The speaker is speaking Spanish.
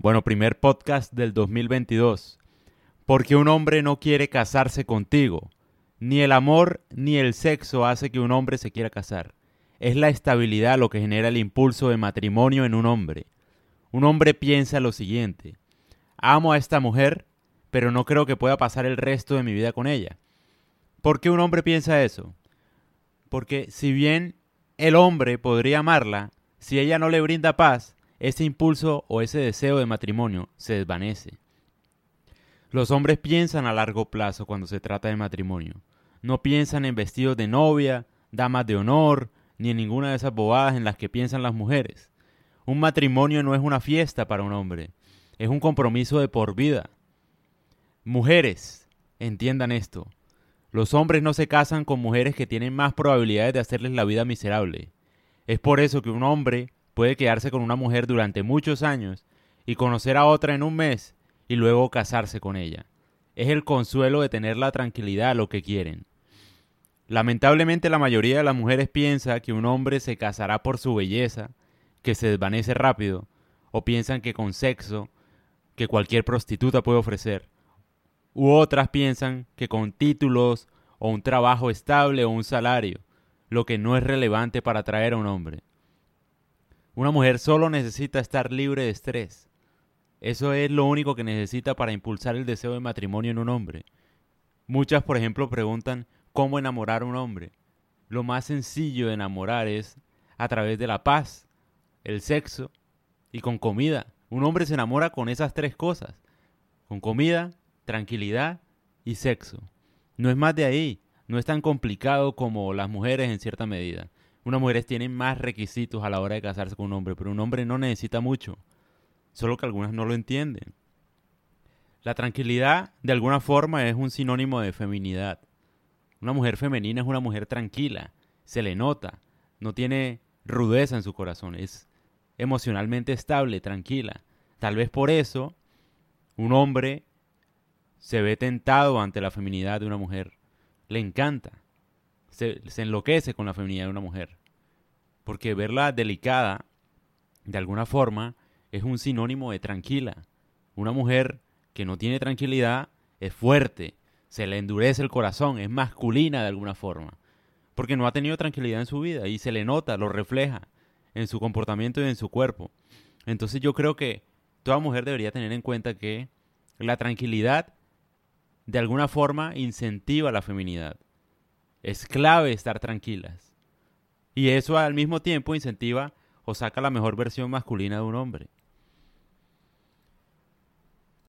Bueno, primer podcast del 2022. Porque un hombre no quiere casarse contigo. Ni el amor ni el sexo hace que un hombre se quiera casar. Es la estabilidad lo que genera el impulso de matrimonio en un hombre. Un hombre piensa lo siguiente. Amo a esta mujer, pero no creo que pueda pasar el resto de mi vida con ella. ¿Por qué un hombre piensa eso? Porque si bien el hombre podría amarla, si ella no le brinda paz, ese impulso o ese deseo de matrimonio se desvanece. Los hombres piensan a largo plazo cuando se trata de matrimonio. No piensan en vestidos de novia, damas de honor, ni en ninguna de esas bobadas en las que piensan las mujeres. Un matrimonio no es una fiesta para un hombre, es un compromiso de por vida. Mujeres, entiendan esto. Los hombres no se casan con mujeres que tienen más probabilidades de hacerles la vida miserable. Es por eso que un hombre puede quedarse con una mujer durante muchos años y conocer a otra en un mes y luego casarse con ella. Es el consuelo de tener la tranquilidad a lo que quieren. Lamentablemente la mayoría de las mujeres piensa que un hombre se casará por su belleza, que se desvanece rápido, o piensan que con sexo, que cualquier prostituta puede ofrecer. U otras piensan que con títulos o un trabajo estable o un salario, lo que no es relevante para atraer a un hombre. Una mujer solo necesita estar libre de estrés. Eso es lo único que necesita para impulsar el deseo de matrimonio en un hombre. Muchas, por ejemplo, preguntan cómo enamorar a un hombre. Lo más sencillo de enamorar es a través de la paz, el sexo y con comida. Un hombre se enamora con esas tres cosas. Con comida, tranquilidad y sexo. No es más de ahí. No es tan complicado como las mujeres en cierta medida. Unas mujeres tienen más requisitos a la hora de casarse con un hombre, pero un hombre no necesita mucho, solo que algunas no lo entienden. La tranquilidad, de alguna forma, es un sinónimo de feminidad. Una mujer femenina es una mujer tranquila, se le nota, no tiene rudeza en su corazón, es emocionalmente estable, tranquila. Tal vez por eso un hombre se ve tentado ante la feminidad de una mujer. Le encanta. Se, enloquece con la feminidad de una mujer porque verla delicada, de alguna forma, es un sinónimo de tranquila. Una mujer que no tiene tranquilidad es fuerte, se le endurece el corazón, es masculina de alguna forma, porque no ha tenido tranquilidad en su vida y se le nota, lo refleja en su comportamiento y en su cuerpo. Entonces yo creo que toda mujer debería tener en cuenta que la tranquilidad de alguna forma incentiva la feminidad. Es clave estar tranquilas. Y eso al mismo tiempo incentiva o saca la mejor versión masculina de un hombre.